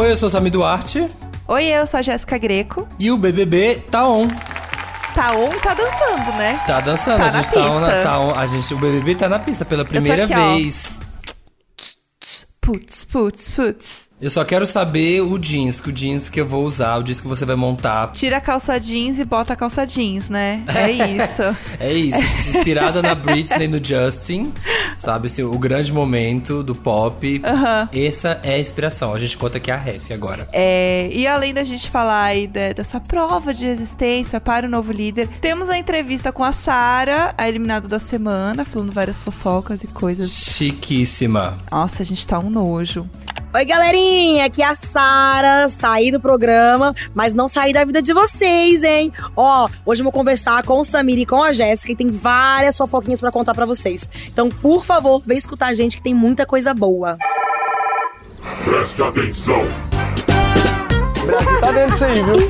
Oi, eu sou Sami Duarte. Oi, eu sou a Jéssica Greco. E o BBB tá on. Tá on, tá dançando, né? Tá dançando, Tá a gente tá on, tá on, a gente, o BBB tá na pista pela primeira aqui, ó. vez. Putz, putz, putz. Eu só quero saber o jeans, que o jeans que eu vou usar, o jeans que você vai montar. Tira a calça jeans e bota a calça jeans, né? É isso. É isso, tipo, inspirada na Britney e no Justin, sabe? Assim, o grande momento do pop. Essa é a inspiração. A gente conta aqui a ref agora. É, e além da gente falar aí de- dessa prova de resistência para o novo líder, temos a entrevista com a Sara, a eliminada da semana, falando várias fofocas e coisas. Chiquíssima. Nossa, a gente tá um nojo. Oi, galerinha, aqui é a Sara. Saí do programa, mas não saí da vida de vocês, hein? Ó, hoje eu vou conversar com o Samir e com a Jéssica e tem várias fofoquinhas pra contar pra vocês. Então, por favor, vem escutar a gente que tem muita coisa boa. Preste atenção. O Brasil tá dentro disso aí, viu?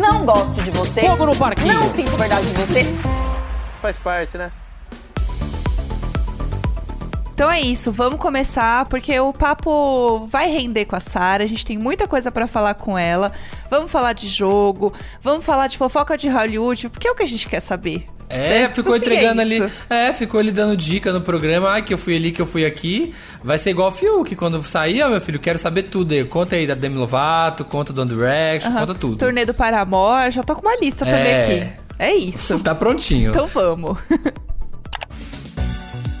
Não gosto de você. Fogo no parquinho. Não sinto verdade de você. Faz parte, né? Então é isso, vamos começar porque o papo vai render com a Sara. A gente tem muita coisa pra falar com ela. Vamos falar de jogo, vamos falar de fofoca de Hollywood, porque é o que a gente quer saber. É, É, ficou no fim é entregando ali. É, ficou ali dando dica no programa. Ai, que eu fui ali, que eu fui aqui. Vai ser igual o Fiuk, quando sair, ó, meu filho, quero saber tudo aí. Conta aí da Demi Lovato, conta do One Direction, Aham. conta tudo. Turnê do Paramore, já tô com uma lista também É. aqui. É isso. Tá prontinho. Então vamos.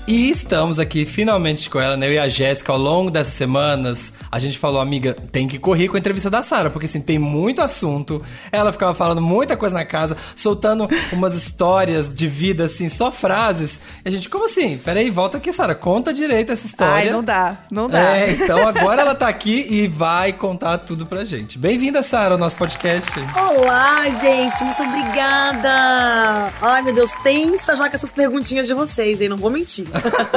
E estamos aqui finalmente com ela, né? Eu e a Jéssica, ao longo dessas semanas, a gente falou, amiga, tem que correr com a entrevista da Sara, porque assim, tem muito assunto. Ela ficava falando muita coisa na casa, soltando umas histórias de vida, assim, só frases. E a gente, como assim? Peraí, volta aqui, Sara, conta direito essa história. Ai, não dá, não dá. É, então agora ela tá aqui e vai contar tudo pra gente. Bem-vinda, Sara, ao nosso podcast. Olá, gente, muito obrigada. Ai, meu Deus, tensa já com essas perguntinhas de vocês, hein? Não vou mentir.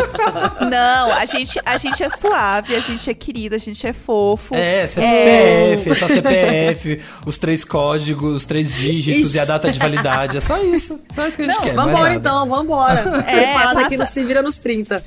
Não, a gente, a gente é suave, a gente é querida, a gente é fofo. É, CPF, é só CPF, os três códigos, os três dígitos Ixi. e a data de validade. É só isso. Só isso que a gente Não, quer. vambora nada. então, vambora. É, Preparada passa- aqui no Se Vira nos 30.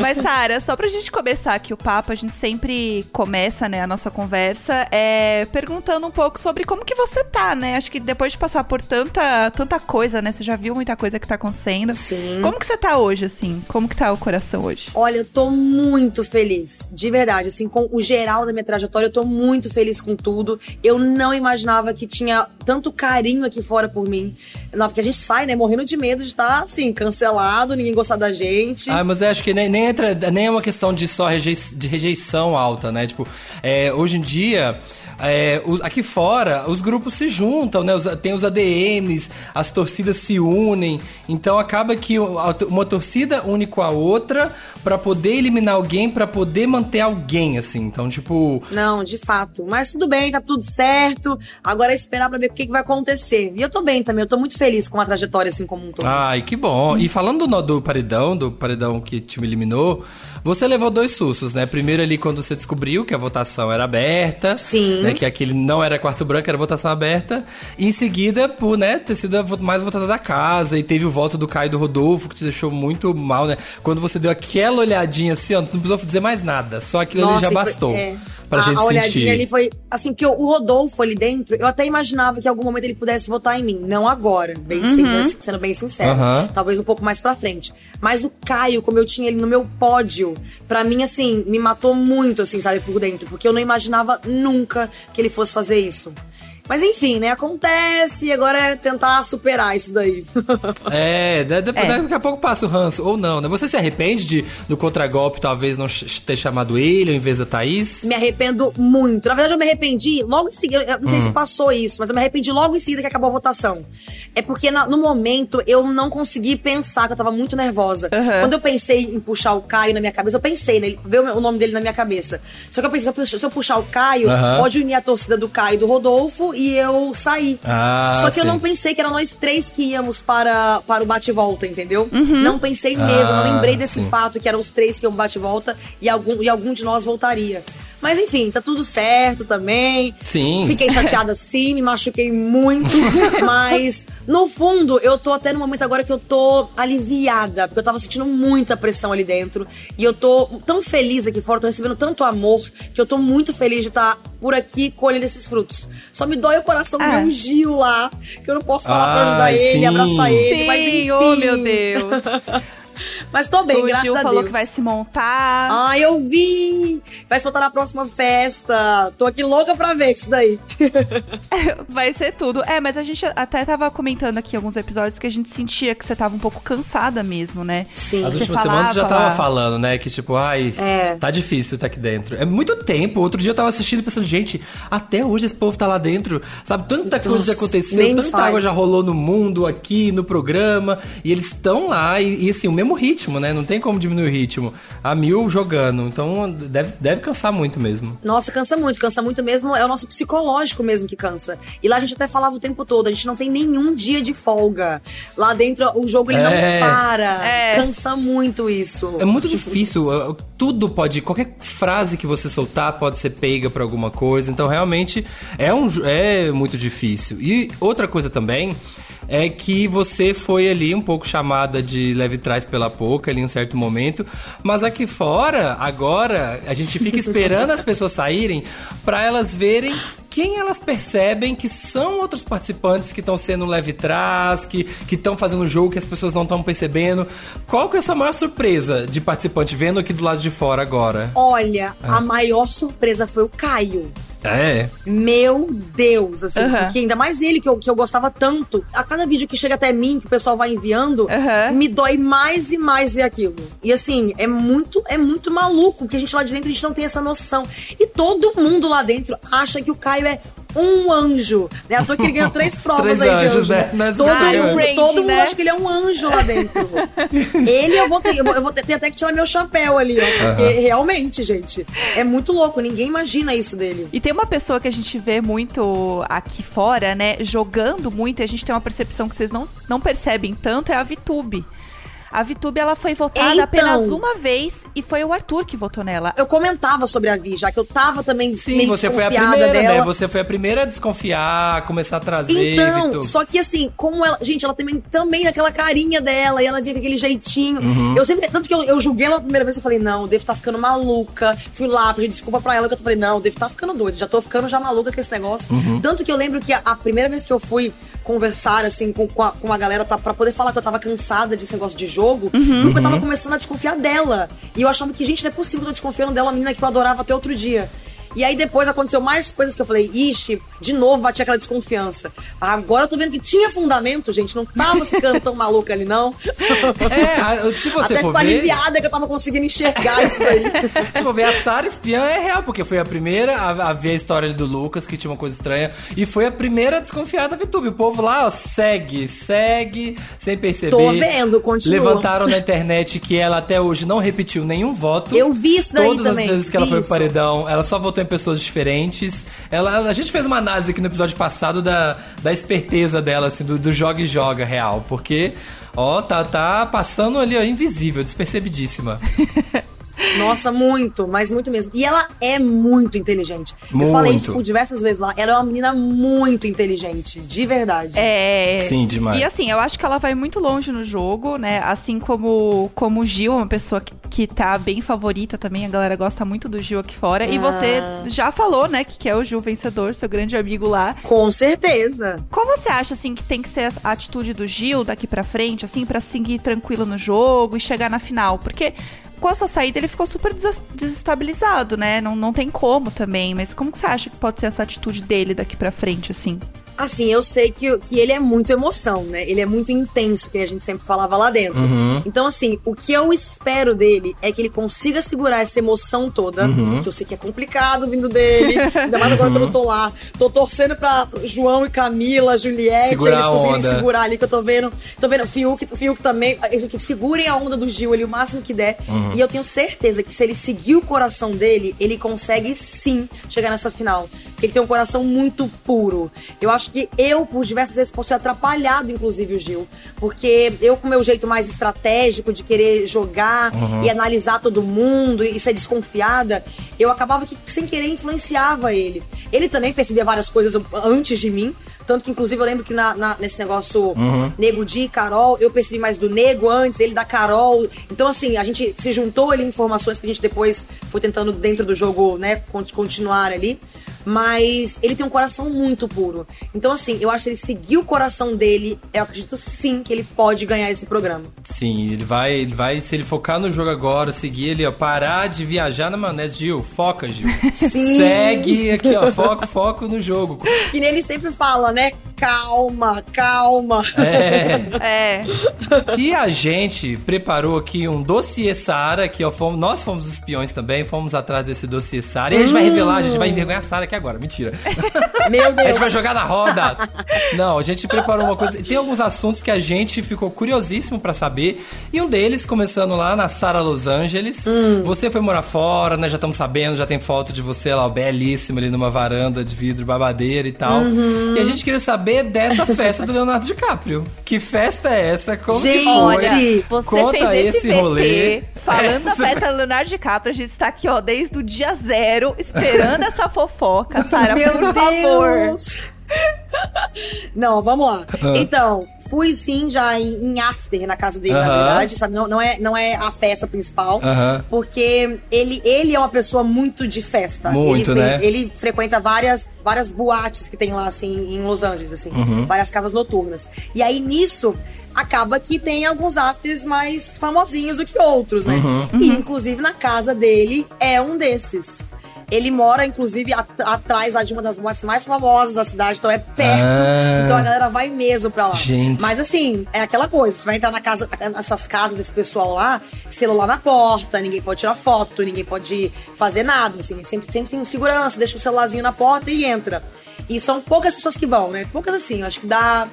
Mas, Sara, só pra gente começar aqui o papo, a gente sempre começa, né, a nossa conversa é, perguntando um pouco sobre como que você tá, né? Acho que depois de passar por tanta, tanta coisa, né? Você já viu muita coisa que tá acontecendo. Sim. Como que você tá hoje, assim? Como que tá o coração hoje? Olha, eu tô muito feliz, de verdade. Assim, com o geral da minha trajetória, eu tô muito feliz com tudo. Eu não imaginava que tinha tanto carinho aqui fora por mim. Não, porque a gente sai, né, morrendo de medo de estar, assim, cancelado, ninguém gostar da gente. Ah, mas eu acho que nem, nem, entra, nem é uma questão de só rejei, de rejeição alta, né? Tipo, é, hoje em dia. É, o- aqui fora, os grupos se juntam, né? Os- tem os ADMs, as torcidas se unem. Então acaba que o- uma torcida une com a outra pra poder eliminar alguém, pra poder manter alguém, assim. Então, tipo. Não, de fato. Mas tudo bem, tá tudo certo. Agora é esperar pra ver o que, que vai acontecer. E eu tô bem também, eu tô muito feliz com a trajetória, assim, como um todo. Ai, que bom. E falando do, do paredão, do paredão que te eliminou, você levou dois sustos, né? Primeiro ali quando você descobriu que a votação era aberta. Sim. Né? Que aquele não era quarto branco, era votação aberta. E em seguida, por, né, ter sido a mais votada da casa. E teve o voto do Caio e do Rodolfo, que te deixou muito mal, né? Quando você deu aquela olhadinha assim, ó, não precisou dizer mais nada. Só aquilo ali já e foi- bastou. é. Pra a, gente a olhadinha sentir. ali foi. Assim, porque o Rodolfo ali dentro, eu até imaginava que em algum momento ele pudesse votar em mim. Não agora, bem sendo, sendo bem sincero. Aham. Talvez um pouco mais pra frente. Mas o Caio, como eu tinha ele no meu pódio, pra mim, assim, me matou muito, assim, sabe, por dentro. Porque eu não imaginava nunca que ele fosse fazer isso. Mas enfim, né? Acontece e agora é tentar superar isso daí. É, da- da- É. daqui a pouco passa o ranço, ou não, né? Você se arrepende de, do contragolpe talvez não ter chamado ele ao invés da Thaís? Me arrependo muito. Na verdade, eu me arrependi logo em seguida. Eu não sei Hum. se passou isso, mas eu me arrependi logo em seguida que acabou a votação. É porque na- no momento eu não consegui pensar, que eu tava muito nervosa. Aham. Quando eu pensei em puxar o Caio na minha cabeça, eu pensei nele, veio o nome dele na minha cabeça. Só que eu pensei, se eu puxar- o Caio, Aham. pode unir a torcida do Caio e do Rodolfo e eu sair. Ah, Só que eu sim. não pensei que eram nós três que íamos para, para o bate-volta, entendeu? Não pensei mesmo. Ah, eu lembrei desse sim. fato que eram os três que iam bate-volta e algum, e algum de nós voltaria. Mas enfim, tá tudo certo também. Sim. Fiquei chateada sim, me machuquei muito. mas, no fundo, eu tô até no momento agora que eu tô aliviada. Porque eu tava sentindo muita pressão ali dentro. E eu tô tão feliz aqui fora, tô recebendo tanto amor, que eu tô muito feliz de estar por aqui colhendo esses frutos. Só me dói o coração Ah. ver um Gil lá, que eu não posso estar lá pra ajudar Ai, ele, sim. abraçar ele. mas Sim, enfim. oh meu Deus. Mas tô bem, o graças Gil a falou Deus. que vai se montar. Ah, eu vi! Vai se botar na próxima festa. Tô aqui louca pra ver isso daí. Vai ser tudo. É, mas a gente até tava comentando aqui alguns episódios que a gente sentia que você tava um pouco cansada mesmo, né? Sim. As Você últimas semanas já falava tava falando, né? Que tipo, ai, É. tá difícil tá aqui dentro. É muito tempo. Outro dia eu tava assistindo e pensando, gente, até hoje esse povo tá lá dentro. Sabe, tanta coisa já aconteceu, tanta água já rolou no mundo, aqui, no programa. E eles estão lá, e, e, assim, o mesmo ritmo, né? Não tem como diminuir o ritmo. A mil jogando. Então deve, deve cansar muito mesmo. Nossa, cansa muito, cansa muito mesmo. É o nosso psicológico mesmo que cansa. E lá a gente até falava o tempo todo, a gente não tem nenhum dia de folga. Lá dentro o jogo ele É. não para. É. Cansa muito isso. É muito difícil. uh, Tudo pode. Qualquer frase que você soltar pode ser pega pra alguma coisa. Então, realmente, é, um, é muito difícil. E outra coisa também. É que você foi ali um pouco chamada de leve trás pela pouca ali em um certo momento, mas aqui fora, agora, a gente fica esperando as pessoas saírem pra elas verem quem elas percebem que são outros participantes que estão sendo leve trás, que estão fazendo um jogo que as pessoas não estão percebendo. Qual que é a sua maior surpresa de participante vendo aqui do lado de fora agora? Olha, a maior surpresa foi o Caio. É. Meu Deus, assim, Aham. porque ainda mais ele que eu, que eu gostava tanto. A cada vídeo que chega até mim, que o pessoal vai enviando, me dói mais e mais ver aquilo. E assim, é muito, é muito maluco, porque a gente lá de dentro a gente não tem essa noção. E todo mundo lá dentro acha que o Caio é um anjo. Né? Toa que ele ganhou três provas Três aí de anjos, anjo. né? Né? Mas Todo, mundo, Range, todo mundo né? acha que ele é um anjo lá dentro. ele eu vou ter, eu vou, eu vou ter, ter até que tirar meu chapéu ali, ó. Porque Aham. realmente, gente, é muito louco. Ninguém imagina isso dele. E tem uma pessoa que a gente vê muito aqui fora, né, jogando muito, e a gente tem uma percepção que vocês não, não percebem tanto, é a VTube. A VTube, ela foi votada Então. apenas uma vez e foi o Arthur que votou nela. Eu comentava sobre a Vi, já que eu tava também Sim, meio você foi a desconfiada primeira, dela. né? Você foi a primeira a desconfiar, começar a trazer. Então, Vitor. só que assim, como ela. Gente, ela também, também aquela carinha dela, e ela via com aquele jeitinho. Uhum. Eu sempre. Tanto que eu, eu julguei ela a primeira vez, eu falei, não, eu devo estar ficando maluca. Fui lá, pedi desculpa pra ela, que eu falei, não, eu devo estar ficando doida. Já tô ficando já maluca com esse negócio. Uhum. Tanto que eu lembro que a, a primeira vez que eu fui conversar, assim, com, com, a, com a galera pra, pra poder falar que eu tava cansada desse negócio de jogo, porque eu tava começando a desconfiar dela. E eu achava que, gente, não é possível que eu tô desconfiando dela, uma menina que eu adorava até outro dia. E aí depois aconteceu mais coisas que eu falei, ixi, de novo bati aquela desconfiança. Agora eu tô vendo que tinha fundamento, gente, não tava ficando tão maluca ali, não. É, a- se você Até for ficou ver. aliviada que eu tava conseguindo enxergar isso daí. Se for ver, a Sara Espiã é real, porque foi a primeira a, a ver a história do Lucas, que tinha uma coisa estranha, e foi a primeira a desconfiar da VTube. O povo lá, ó, segue, segue, sem perceber. Tô vendo, continua. Levantaram na internet que ela até hoje não repetiu nenhum voto. Eu vi isso daí Todas também, as vezes que ela foi pro paredão, ela só votou em pessoas diferentes. Ela- a gente fez uma análise aqui no episódio passado da, da esperteza dela, assim, do, do joga e joga real, porque... Ó, tá, tá passando ali, ó, invisível, despercebidíssima. Nossa, muito, mas muito mesmo. E ela é muito inteligente. Eu Muito. falei isso por diversas vezes lá. Ela é uma menina muito inteligente, de verdade. É. Sim, demais. E assim, eu acho que ela vai muito longe no jogo, né? Assim como, como o Gil, é uma pessoa que, que tá bem favorita também. A galera gosta muito do Gil aqui fora. E Ah. você já falou, né, que quer o Gil vencedor, seu grande amigo lá. Com certeza. Qual você acha, assim, que tem que ser a atitude do Gil daqui pra frente, assim, pra seguir tranquilo no jogo e chegar na final? Porque com a sua saída ele ficou super des- desestabilizado, né? Não, não tem como também. Mas como que você acha que pode ser essa atitude dele daqui pra frente, assim? Assim, eu sei que, que ele é muito emoção, né? Ele é muito intenso, que a gente sempre falava lá dentro. Uhum. Então, assim, o que eu espero dele é que ele consiga segurar essa emoção toda, Uhum. que eu sei que é complicado vindo dele, ainda mais agora que eu não tô lá. Tô torcendo pra João e Camila, Juliette, Segurar eles conseguirem segurar ali, que eu tô vendo. Tô vendo Fiuk, Fiuk também, que segurem a onda do Gil ali o máximo que der. Uhum. E eu tenho certeza que se ele seguir o coração dele, ele consegue sim chegar nessa final. Que ele tem um coração muito puro. Eu acho que eu, por diversas vezes, posso ter atrapalhado, inclusive, o Gil. Porque eu, com o meu jeito mais estratégico de querer jogar e analisar todo mundo e ser desconfiada, eu acabava que, sem querer, influenciava ele. Ele também percebia várias coisas antes de mim. Tanto que, inclusive, eu lembro que na- na- nesse negócio Nego Di Carol, eu percebi mais do Nego antes, ele da Carol. Então, assim, a gente se juntou ali informações que a gente depois foi tentando, dentro do jogo, né, con- continuar ali. Mas ele tem um coração muito puro. Então, assim, eu acho que ele seguir o coração dele, eu acredito sim que ele pode ganhar esse programa. Sim, ele vai, ele vai, se ele focar no jogo agora, seguir ele, ó, parar de viajar na maionese, Gil, foca, Gil. Sim. Segue aqui, ó, foco, foco no jogo. E nele sempre fala, né? ね。Calma, calma. É. É. E a gente preparou aqui um dossiê Sara, que fomos, nós fomos os espiões também, fomos atrás desse dossiê Sara. E a gente vai revelar, a gente vai envergonhar a Sara aqui agora, mentira. Meu A Deus. gente vai jogar na roda. Não, a gente preparou uma coisa. Tem alguns assuntos que a gente ficou curiosíssimo pra saber. E um deles, começando lá na Sara Los Angeles. Você foi morar fora, né? Já estamos sabendo, já tem foto de você lá, ó, belíssima ali numa varanda de vidro babadeira e tal. E a gente queria saber dessa festa do Leonardo DiCaprio. Que festa é essa? Como que Gente, foi? Olha, você Conta fez esse, esse rolê. falando da É, festa do Leonardo DiCaprio. A gente está aqui, ó, desde o dia zero, esperando essa fofoca, Sara, Meu por favor. Não, vamos lá. Ah. Então, fui sim já em, em after na casa dele, na Aham. verdade, sabe? Não, não, é, não é a festa principal. Aham. Porque ele, ele é uma pessoa muito de festa. Muito, ele, né? Ele frequenta várias, várias boates que tem lá, assim, em Los Angeles, assim. Uhum. Várias casas noturnas. E aí, nisso, acaba que tem alguns afters mais famosinhos do que outros, né? Uhum. E, inclusive, na casa dele é um desses. Ele mora, inclusive, at- atrás lá de uma das boates mais famosas da cidade, então é perto. Ah. Então a galera vai mesmo pra lá. Gente. Mas assim, é aquela coisa, você vai entrar na casa, nessas casas desse pessoal lá, celular na porta, ninguém pode tirar foto, ninguém pode fazer nada, assim. Sempre, sempre tem um segurança, deixa o celularzinho na porta e entra. E são poucas pessoas que vão, né? Poucas assim, acho que dá.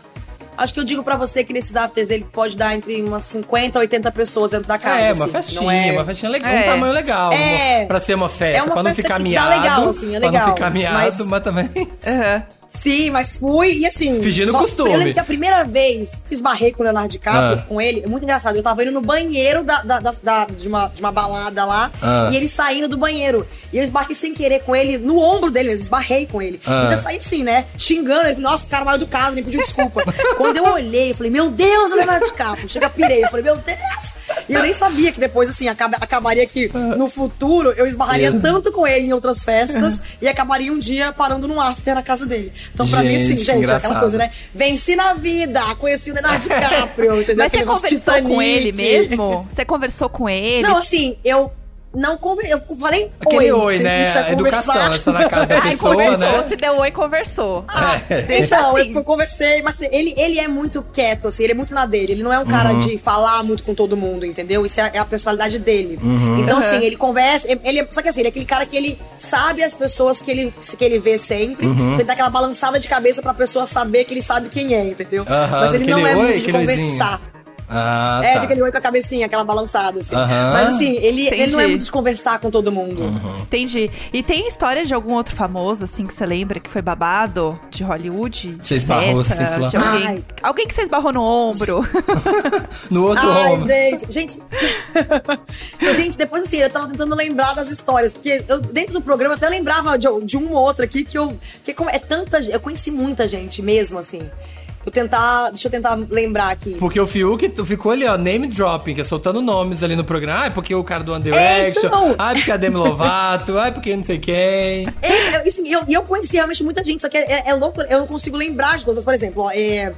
Acho que eu digo pra você que nesses afters ele pode dar entre umas 50 a 80 pessoas dentro da casa. É, assim. uma festinha, Não é... uma festinha legal, É. um tamanho legal. É. uma- Pra ser uma festa, É uma pra não festa ficar miado. legal, assim, é Pra legal, não ficar miado, mas, mas- também. Aham. Sim, mas fui e assim. Fingindo só- costume. Eu lembro que a primeira vez que esbarrei com o Leonardo DiCaprio, Ah. com ele, é muito engraçado. Eu tava indo no banheiro da, da- da- da- de, uma, de uma balada lá Ah. e ele saindo do banheiro. E eu esbarrei sem querer com ele no ombro dele mesmo, esbarrei com ele. Ah. E eu saí assim, né? Xingando. Ele falou, nossa, o cara mal educado, nem pediu desculpa. Quando eu olhei, eu falei, meu Deus, o Leonardo DiCaprio. Chega, pirei. Eu falei, meu Deus. E eu nem sabia que depois, assim, acaba- acabaria que no futuro eu esbarraria Meu. tanto com ele em outras festas e acabaria um dia parando num after na casa dele. Então, pra mim, Gente, assim, que gente, é aquela coisa, né? Venci na vida, conheci o Leonardo DiCaprio, entendeu? Mas você Aquele negócio conversou com ele mesmo? Você conversou com ele? Não, assim, eu não conversei. Eu falei Aquele oi. oi, né? isso é A educação, conversar. né? Você tá na casa da Aí pessoa, conversou, né? se deu oi, conversou. Ah, Deixa então, assim. eu conversei, mas assim, ele, ele é muito quieto, assim, ele é muito na dele. Ele não é um cara Uhum. de falar muito com todo mundo, entendeu? Isso é, é a personalidade dele. Uhum. Então, assim, ele conversa. Ele, é- só que assim, ele é aquele cara que ele sabe as pessoas que ele, que ele vê sempre. Uhum. Ele dá aquela balançada de cabeça pra pessoa saber que ele sabe quem é, entendeu? Mas ele não é oi, muito de oizinho. Ah, É, tá. de aquele oi com a cabecinha, aquela balançada, assim. Aham. Mas assim, ele, ele não é muito de conversar com todo mundo. Uhum. Entendi. E tem história de algum outro famoso, assim, que você lembra que foi babado de Hollywood? De Você esbarrou, festa, você falou, de alguém, Ai. alguém que você esbarrou no ombro. No outro Ai, ombro. gente, gente. gente, depois assim, eu tava tentando lembrar das histórias, porque eu, dentro do programa eu até lembrava de, de um ou outro aqui que eu. Que é tanta gente. Eu conheci muita gente mesmo, assim. Eu tentar. Deixa eu tentar lembrar aqui. Porque o Fiuk ficou ali, ó, name dropping, que é soltando nomes ali no programa. Ah, é porque o cara do One É, Direction. então. Ah, é porque a Demi Lovato. ah, é porque não sei quem. É, é, assim, eu, e eu conheci realmente muita gente, só que é, é louco, eu não consigo lembrar de todas. Por exemplo, ó, é,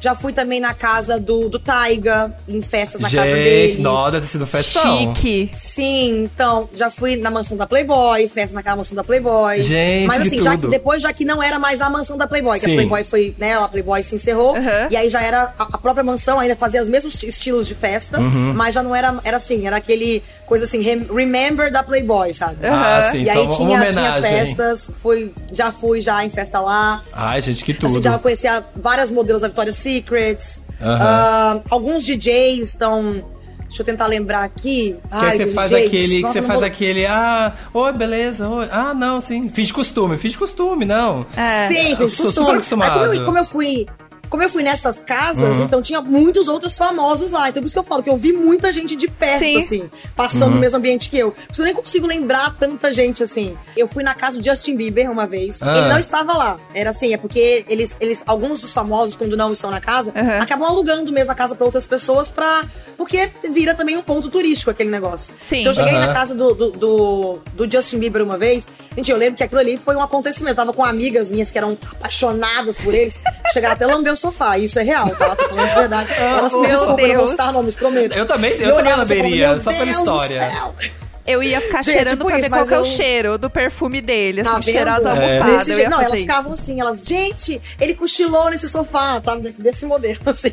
já fui também na casa do, do Taiga, em festas na casa Gente, dele. nossa, deve ter sido festão. Chique. Sim, então, já fui na mansão da Playboy, festa naquela mansão da Playboy. Gente, Mas que assim, já que tudo. depois, já que não era mais a mansão da Playboy, que Sim. a Playboy foi, né, a Playboy se encerrou, Uhum. e aí já era a, a própria mansão, ainda fazia os mesmos estilos de festa, Uhum. mas já não era, era assim, era aquele coisa assim, rem- remember da Playboy, sabe? Ah, sim, E aí tinha, tinha as festas, fui, já fui já em festa lá. Ai, gente, que tudo. Assim, já conhecia várias modelos da Victoria's Secrets. Aham. Ah, alguns DJs estão Deixa eu tentar lembrar aqui. Que aí você faz Jakes. aquele, que Nossa, você não faz vou- aquele, ah, oi, beleza, oi. Ah, não, sim, fiz costume, fiz costume, não. É. Sim, fiz sou costume. super acostumado. Aí como, eu, como eu fui. Como eu fui nessas casas, Uhum. então tinha muitos outros famosos lá. Então por isso que eu falo que eu vi muita gente de perto, Sim. assim, passando Uhum. no mesmo ambiente que eu. Por isso eu nem consigo lembrar tanta gente assim. Eu fui na casa do Justin Bieber uma vez. Ah. Ele não estava lá. Era assim, é porque eles, eles, alguns dos famosos, quando não estão na casa, Uhum. acabam alugando mesmo a casa pra outras pessoas pra. Porque vira também um ponto turístico aquele negócio. Sim. Então eu cheguei na casa do, do, do, do Justin Bieber uma vez. Gente, eu lembro que aquilo ali foi um acontecimento. Eu tava com amigas minhas que eram apaixonadas por eles. Chegaram até lamber sofá. Isso é real, tá? Tô falando de verdade. Elas me desculpam, eu não vou citar nomes, prometo. Eu também- eu E também lamberia, só "Meu pela história." Céu." Eu ia ficar Gente, cheirando tipo pra isso, ver qual que é o eu- cheiro do perfume dele, assim, Tá cheirar as almofadas. Eu ia Não, fazer elas isso. ficavam assim, elas, gente, ele cochilou nesse sofá, tá? Desse modelo, assim.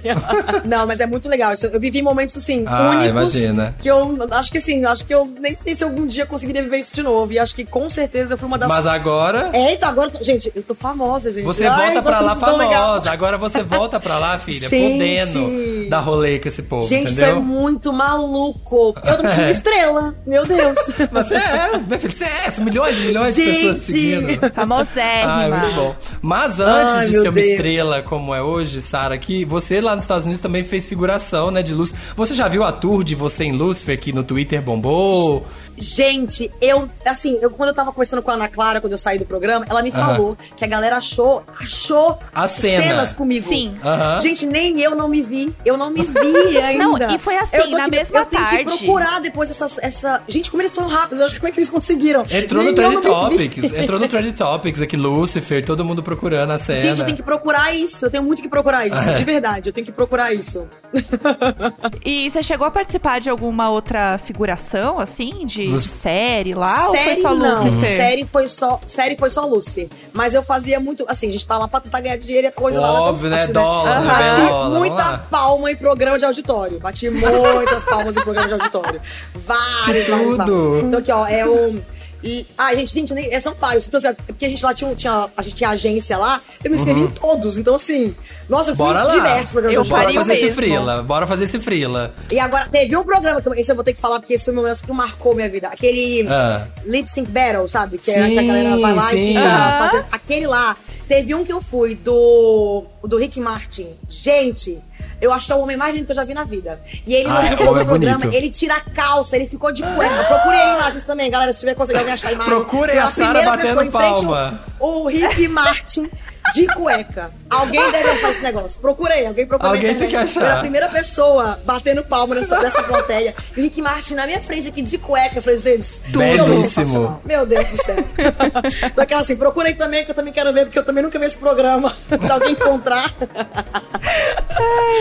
Não, mas é muito legal. Isso, Eu vivi momentos, assim, Ah, únicos. imagina. Que eu acho que, assim, acho que eu nem sei se algum dia conseguiria viver isso de novo. E acho que, com certeza, eu fui uma das... Mas agora É, então agora, eu gente, eu tô famosa, gente. você Ai, volta pra lá famosa. Agora você volta pra lá, filha, Gente. podendo dar rolê com esse povo, Gente, isso é entendeu? muito maluco. Eu me sentindo É. estrela. Meu Deus. Você é, meu filho, você é, são milhões e milhões de pessoas Gente. seguindo. Famosérrima. Ah, muito bom. Mas antes Ai, de ser uma Deus. estrela como é hoje, Sara, aqui, você lá nos Estados Unidos também fez figuração, né, de luz. Você já viu a tour de você em Lucifer que no Twitter bombou? Gente, eu, assim, eu, quando eu tava conversando com a Ana Clara, quando eu saí do programa, ela me falou que a galera achou, achou A cena. cenas comigo. Sim. Gente, nem eu não me vi. Eu não me vi ainda. Não, e foi assim, Eu na que- mesma Eu tenho tarde. que procurar depois essa, essa... Gente, como eles foram rápidos. Eu acho que como é que eles conseguiram? Entrou Nem no eu Trend. Topics, entrou no Trend Topics aqui, Lucifer, todo mundo procurando a cena. Gente, eu tenho que procurar isso. Eu tenho muito que procurar isso. É. De verdade, eu tenho que procurar isso. E você chegou a participar de alguma outra figuração, assim, de, de série lá? ou série foi só não. Lucifer? Série foi só, série foi só Lucifer. Mas eu fazia muito, assim, a gente tá lá pra tentar ganhar dinheiro e a coisa lá é tão Óbvio, né? fácil, Dólar, né? Bati dólar, muita lá. palma em programa de auditório. Bati muitas palmas em programa de auditório. Vários, vários, Tudo. vários. Então aqui, ó, é o... E, ah, gente, gente, nem, é, são vários. Assim, Porque a gente lá tinha, tinha, a gente tinha agência lá, eu me inscrevi em todos. Então, assim, nossa, eu fui Uhum. Bora lá. diversos programas Eu Bora fazer esse mesmo. frila, bora fazer esse frila. E agora, teve um programa, que eu- esse eu vou ter que falar, porque esse foi um momento que marcou minha vida. Aquele Ah. Lip Sync Battle, sabe? Que, é, Sim, que a galera vai lá sim. e fica fazendo. Aquele lá. Teve um que eu fui do, do Rick Martin. Gente, eu acho que é o homem mais lindo que eu já vi na vida. E ele, Ah, no, é, no homem é programa, bonito. ele tira a calça, ele ficou de cueca. Procurei imagens também, galera, se tiver conseguido alguém achar a imagem. Procurem Foi a Sarah primeira batendo pessoa em frente palma. O, o Rick Martin de cueca. Alguém deve achar esse negócio. Procurei, alguém procurou na Alguém tem que achar. Foi a primeira pessoa batendo palma nessa, dessa plateia. E Rick Martin na minha frente aqui de cueca. Eu falei, gente, tudo sensacional. Meu Deus do céu. então, aquela assim, procurei também, que eu também quero ver, porque eu também nunca vi esse programa. Se alguém encontrar.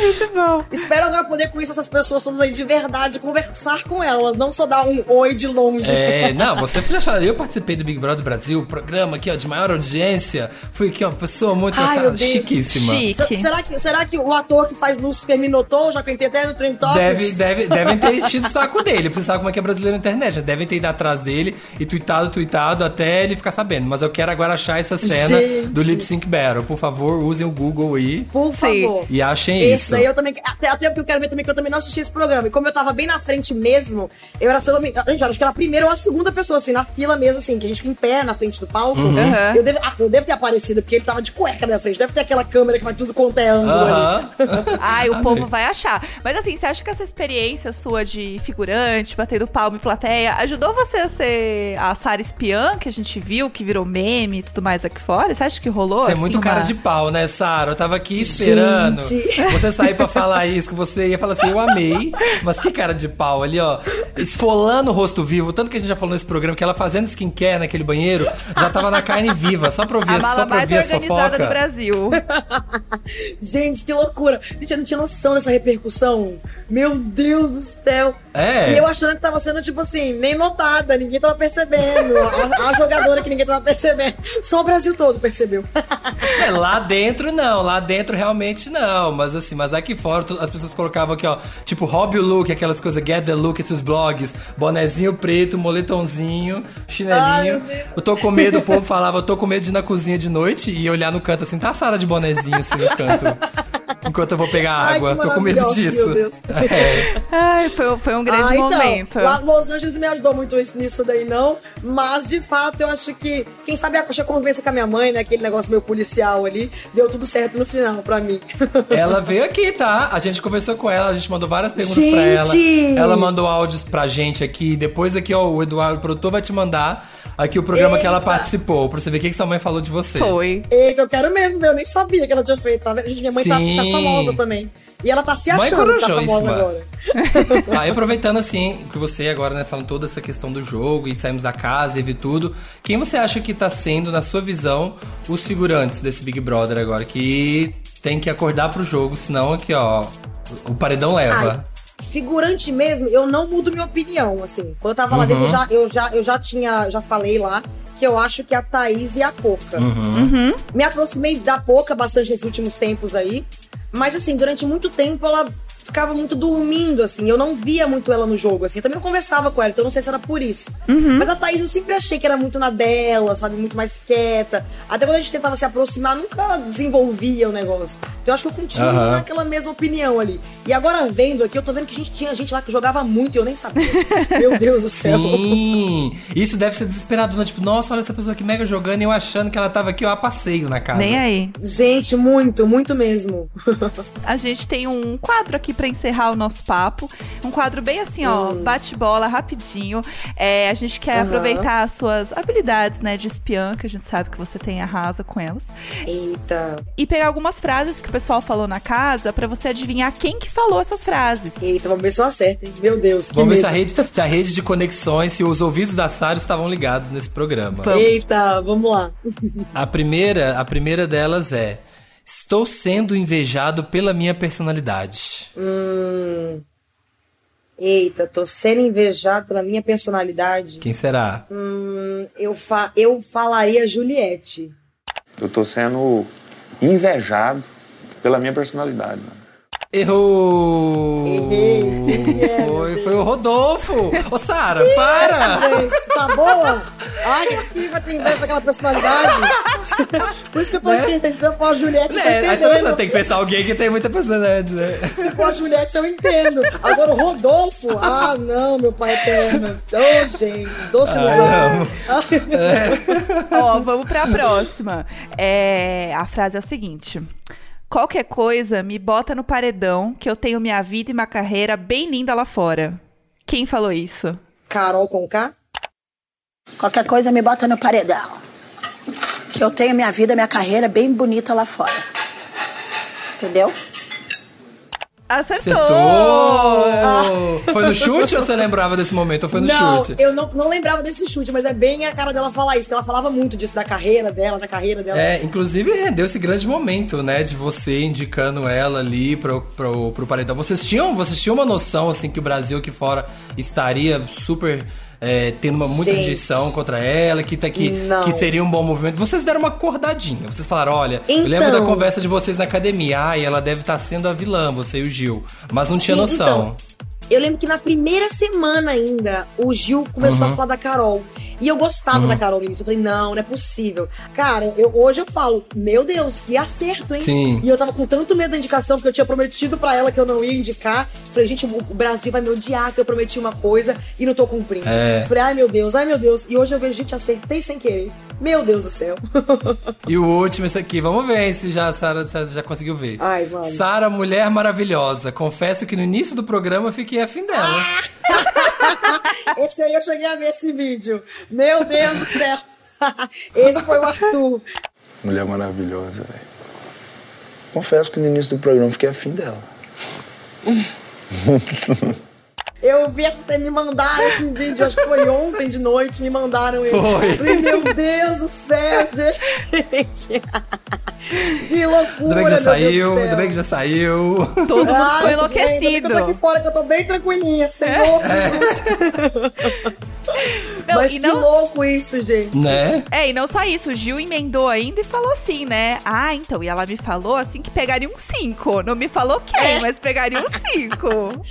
Muito bom. Espero agora poder conhecer essas pessoas todas aí de verdade, conversar com elas, não só dar um oi de longe. É, não, você já sabe, eu participei do Big Brother Brasil, programa aqui, ó, de maior audiência. Fui aqui, ó, uma pessoa muito Ai, chiquíssima. Chique. Se- Será que, será que o ator que faz Lucifer me notou, já que eu entrei até no Trend Topics? Deve, deve, devem ter enchido o saco dele, porque sabe como é que é brasileiro na internet. né? Devem ter ido atrás dele e tweetado, tweetado, até ele ficar sabendo. Mas eu quero agora achar essa cena Gente. do Lip Sync Battle. Por favor, usem o Google aí Por favor. e achem Esse isso. daí eu também. Até, até porque eu quero ver também que eu também não assisti esse programa. E como eu tava bem na frente mesmo, eu era, se eu Gente, acho que era a primeira ou a segunda pessoa, assim, na fila mesmo, assim, que a gente fica em pé na frente do palco. Uhum. Eu, devo, ah, eu devo ter aparecido, porque ele tava de cueca na minha frente. Deve ter aquela câmera que vai tudo quanto é ângulo ali. Aham. Ai, o povo vai achar. Mas assim, você acha que essa experiência sua de figurante, batendo palma em plateia, ajudou você a ser a Sara Espiã, que a gente viu, que virou meme e tudo mais aqui fora? Você acha que rolou? Você é assim, muito cara uma- de pau, né, Sara? Eu tava aqui esperando Gente. você sair pra falar isso, que você ia falar assim, eu amei, mas que cara de pau ali, ó, esfolando o rosto vivo, tanto que a gente já falou nesse programa, que ela fazendo skincare naquele banheiro, já tava na carne viva, só pra ouvir, A só pra ouvir as organizada fofocas. do Brasil. Gente, que loucura. Gente, eu não tinha noção dessa repercussão. Meu Deus do céu. É. E eu achando que tava sendo, tipo assim, nem notada, ninguém tava percebendo. A, a jogadora que ninguém tava percebendo. Só o Brasil todo percebeu. É, lá dentro não, lá dentro realmente não, mas assim, mas aqui fora as pessoas colocavam aqui, ó, tipo hobby look, aquelas coisas, get the look, esses blogs, bonezinho preto, moletomzinho, Ai, chinelinho. Deus. eu tô com medo, o povo falava, eu tô com medo de ir na cozinha de noite e olhar no canto assim, tá a Sara de bonezinho assim no canto. enquanto eu vou pegar Ai, água. que Tô com medo disso. meu Deus. É. Ai, foi, foi um grande Ah, então, momento. lá Los Angeles não me ajudou muito isso, nisso daí, não. Mas, de fato, eu acho que, quem sabe, a a conversa com a minha mãe, né? Aquele negócio meio policial ali, deu tudo certo no final pra mim. Ela veio aqui, tá? A gente conversou com ela, a gente mandou várias perguntas pra ela. Gente! Ela mandou áudios pra gente aqui. Depois aqui, ó, o Eduardo, o produtor, vai te mandar aqui o programa que ela Eita! participou, pra você ver o que, que sua mãe falou de você. Foi. Eita, eu quero mesmo eu nem sabia que ela tinha feito, tá? Gente, minha mãe tá, tá famosa também. E ela tá se achando que tá famosa agora. Aí aproveitando assim, que você agora, né, falando toda essa questão do jogo e saímos da casa e vi tudo, quem você acha que tá sendo, na sua visão, os figurantes desse Big Brother agora? Que tem que acordar pro jogo, senão aqui, ó, o paredão leva. Figurante mesmo, eu não mudo minha opinião, assim. Quando eu tava lá Uhum. dentro, eu já, eu, já, eu já tinha, já falei lá que eu acho que a Thaís e a Poca. Uhum. Me aproximei da Poca bastante nesses últimos tempos aí. Mas assim, durante muito tempo ela ficava muito dormindo, assim. Eu não via muito ela no jogo, assim. Eu também não conversava com ela, então eu não sei se era por isso. Mas a Thaís eu sempre achei que era muito na dela, sabe? Muito mais quieta. Até quando a gente tentava se aproximar, nunca desenvolvia o negócio. Então eu acho que eu continuo Aham. naquela mesma opinião ali. E agora vendo aqui, eu tô vendo que a gente tinha gente lá que jogava muito e eu nem sabia. Meu Deus do céu. Sim! Isso deve ser desesperador, né? Tipo, nossa, olha essa pessoa aqui mega jogando e eu achando que ela tava aqui, ó, a passeio na casa. Nem aí. Gente, muito, muito mesmo. A gente tem um quadro aqui pra encerrar o nosso papo. Um quadro bem assim, ó, bate-bola, rapidinho. É, a gente quer Aham. aproveitar as suas habilidades, né, de espiã, que a gente sabe que você tem arrasa com elas. Eita, E pegar algumas frases que o pessoal falou na casa pra você adivinhar quem que falou essas frases. eita, vamos ver se eu acerto, hein? Meu Deus, que Vamos ver se a, medo. rede, se a rede de conexões, se os ouvidos da Sara estavam ligados nesse programa. Vamos. Eita, vamos lá. A primeira, a primeira delas é: Estou sendo invejado pela minha personalidade. Hum. Eita, tô sendo invejado pela minha personalidade. Quem será? Hum, eu, fa eu falaria Juliette. Eu tô sendo invejado pela minha personalidade. né? Errou! Errei. Foi, foi o Rodolfo! Ô, Sara, para! gente, tá boa? Ai, que vai ter inveja daquela personalidade. Por isso que eu tô aqui, gente. Se eu for a Juliette, eu É, aí você entendendo. tem que pensar alguém que tem muita personalidade, né? Se for a Juliette, eu entendo. Agora o Rodolfo, ah, não, meu pai eterno. Ô, gente, doce ilusão. amo. Ai, Ó, vamos pra próxima. É, a frase é a seguinte. Qualquer coisa me bota no paredão que eu tenho minha vida e minha carreira bem linda lá fora. Quem falou isso? Carol com K? Qualquer coisa me bota no paredão. Que eu tenho minha vida, minha carreira bem bonita lá fora. Entendeu? Acertou! Acertou! Foi no chute ou você lembrava desse momento? Ou foi no não, chute? eu não, não lembrava desse chute, mas é bem a cara dela falar isso, que ela falava muito disso, da carreira dela, da carreira dela. É, inclusive rendeu esse grande momento, né? De você indicando ela ali pro, pro, pro paredão. Vocês tinham, vocês tinham uma noção, assim, que o Brasil aqui fora estaria super. É, tendo uma muita Gente. rejeição contra ela, que, tá, que, Não. que seria um bom movimento. Vocês deram uma acordadinha. Vocês falaram: olha, eu lembro Então. da conversa de vocês na academia. Ai, ela deve estar sendo a vilã, você e o Gil. Mas não tinha Sim, noção. então, eu lembro que na primeira semana ainda, o Gil começou Uhum. a falar da Carol. E eu gostava da Carol no início. Eu falei, não, não é possível. Cara, eu, hoje eu falo, meu Deus, que acerto, hein? Sim. E eu tava com tanto medo da indicação, porque eu tinha prometido pra ela que eu não ia indicar. Falei, gente, o Brasil vai me odiar que eu prometi uma coisa e não tô cumprindo. É. Falei, ai meu Deus, ai meu Deus. E hoje eu vejo, gente, acertei sem querer. Meu Deus do céu. E o último, esse aqui, vamos ver se já a Sara já conseguiu ver. Ai, vamos. Sara, mulher maravilhosa. Confesso que no início do programa eu fiquei afim dela. Esse aí eu cheguei a ver esse vídeo. Meu Deus do céu. Esse foi o Arthur. Mulher maravilhosa, velho. Confesso que no início do programa fiquei afim dela. Eu vi você me mandaram esse vídeo, acho que foi ontem de noite, me mandaram ele. Foi. Falei, meu Deus do céu, gente. Que loucura, Ainda bem que já saiu, ainda bem que já saiu. Todo mundo ficou gente, enlouquecido. Eu tô aqui fora, que eu tô bem tranquilinha. Senhor, É. Jesus. Não, Mas e que não- louco isso, gente. Né? É, e não só isso, o Gil emendou ainda e falou assim, né? Ah, então, e ela me falou assim que pegaria um 5. Não me falou quem, mas pegaria um 5.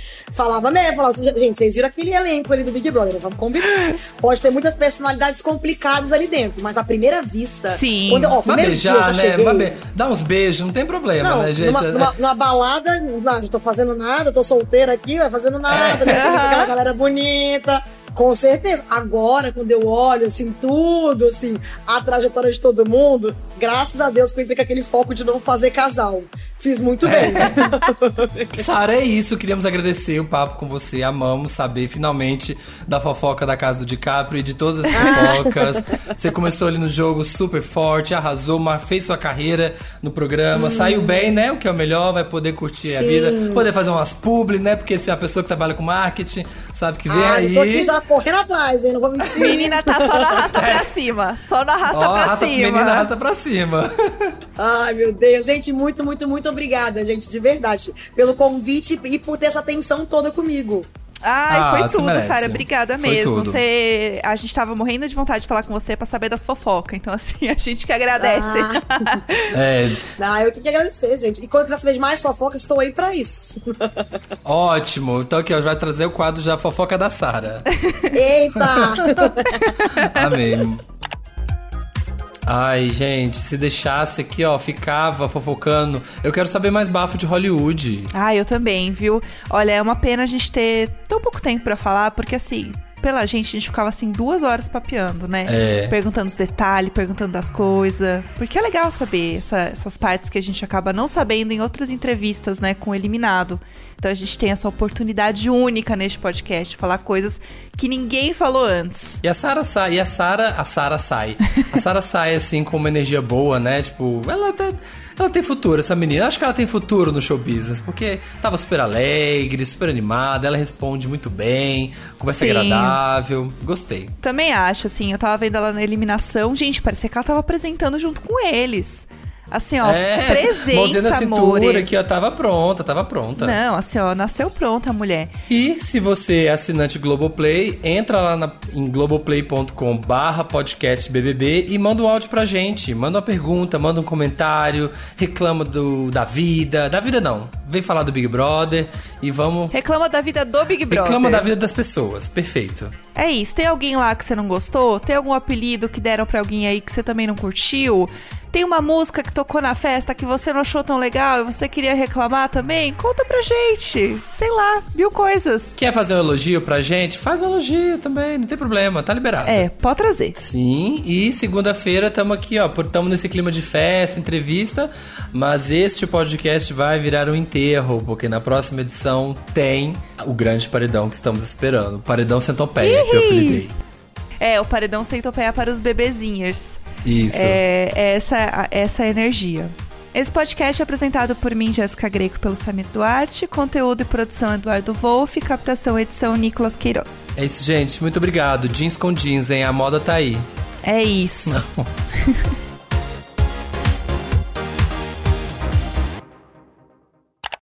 Falava mesmo, falava assim, gente, vocês viram aquele elenco ali do Big Brother, né? vamos combinar. Pode ter muitas personalidades complicadas ali dentro, mas à primeira vista. Sim. Quando, ó, primeiro dia eu beijar, já né? cheguei. Be- Dá uns beijos, não tem problema, Não, né, gente? numa, numa- numa balada, não, não tô fazendo nada, tô solteira aqui, vai fazendo nada, É. né? Aquela galera bonita. Com certeza. Agora, quando eu olho, assim, tudo, assim, a trajetória de todo mundo, graças a Deus que eu entrei com aquele foco de não fazer casal. Fiz muito bem. Sara, é isso. Queríamos agradecer o papo com você. Amamos saber finalmente da fofoca da casa do DiCaprio e de todas as fofocas. você começou ali no jogo super forte, arrasou, mas fez sua carreira no programa, saiu bem, né? O que é o melhor, vai poder curtir a Sim. vida, poder fazer umas publi, né? Porque se é a pessoa que trabalha com marketing, sabe que vem Ah, eu tô aqui aí. já correndo atrás, hein? Não vou mentir. Menina tá só no arrasta pra cima. Só no arrasta É. Ó, pra arrasta, cima. menina arrasta pra cima. Ai, meu Deus. Gente, muito, muito, muito obrigada, gente, de verdade, pelo convite e por ter essa atenção toda comigo. Ai, Ah, foi tudo, merece. Sara. Obrigada Foi mesmo. tudo. Você, a gente tava morrendo de vontade de falar com você pra saber das fofocas. Então, assim, a gente que agradece. Ah, É, ah, eu tenho que agradecer, gente. E quando quiser saber de mais fofoca, estou aí pra isso. ótimo. Então aqui, ó, vai trazer o quadro já fofoca da Sara. Eita! Amém. Ai, gente, se deixasse aqui, ó, ficava fofocando. Eu quero saber mais bafo de Hollywood. Ah, eu também, viu? Olha, é uma pena a gente ter tão pouco tempo pra falar, porque assim, pela gente, a gente ficava assim duas horas papeando, né? É. Perguntando os detalhes, perguntando das coisas. Porque é legal saber essa- essas partes que a gente acaba não sabendo em outras entrevistas, né, com o eliminado. Então a gente tem essa oportunidade única neste podcast falar coisas que ninguém falou antes. E a Sara sai, e a Sara, a Sara sai. A Sara sai assim com uma energia boa, né? Tipo, ela tá, ela tem futuro, essa menina. Acho que ela tem futuro no show business, porque tava super alegre, super animada, ela responde muito bem, conversa Sim. agradável. Gostei. Também acho, assim, eu tava vendo ela na eliminação, gente, parecia que ela tava apresentando junto com eles. Assim, ó, é, presença, na cintura aqui, ó, tava pronta, tava pronta. Não, assim, ó, nasceu pronta a mulher. E se você é assinante Globoplay, entra lá na, em globoplay.com barra podcast BBB e manda um áudio pra gente. Manda uma pergunta, manda um comentário, reclama do, da vida. Da vida não, vem falar do Big Brother e vamos... Reclama da vida do Big Brother. Reclama da vida das pessoas, perfeito. É isso. Tem alguém lá que você não gostou? Tem algum apelido que deram pra alguém aí que você também não curtiu? Tem uma música que tocou na festa que você não achou tão legal e você queria reclamar também? Conta pra gente. Sei lá, mil coisas. Quer fazer um elogio pra gente? Faz um elogio também, não tem problema, tá liberado. É, pode trazer. Sim, e segunda-feira estamos aqui, ó, estamos nesse clima de festa, entrevista, mas este podcast vai virar um enterro, porque na próxima edição tem o grande paredão que estamos esperando, o paredão centopeia, que eu apelidei. É, o paredão centopeia para os bebezinhos. Isso. É, é essa, essa é energia. Esse podcast é apresentado por mim, Jéssica Greco, pelo Samir Duarte, conteúdo e produção Eduardo Wolff, captação e edição Nicolas Queiroz. É isso, gente, muito obrigado. Jeans com jeans, hein? A moda tá aí. É isso.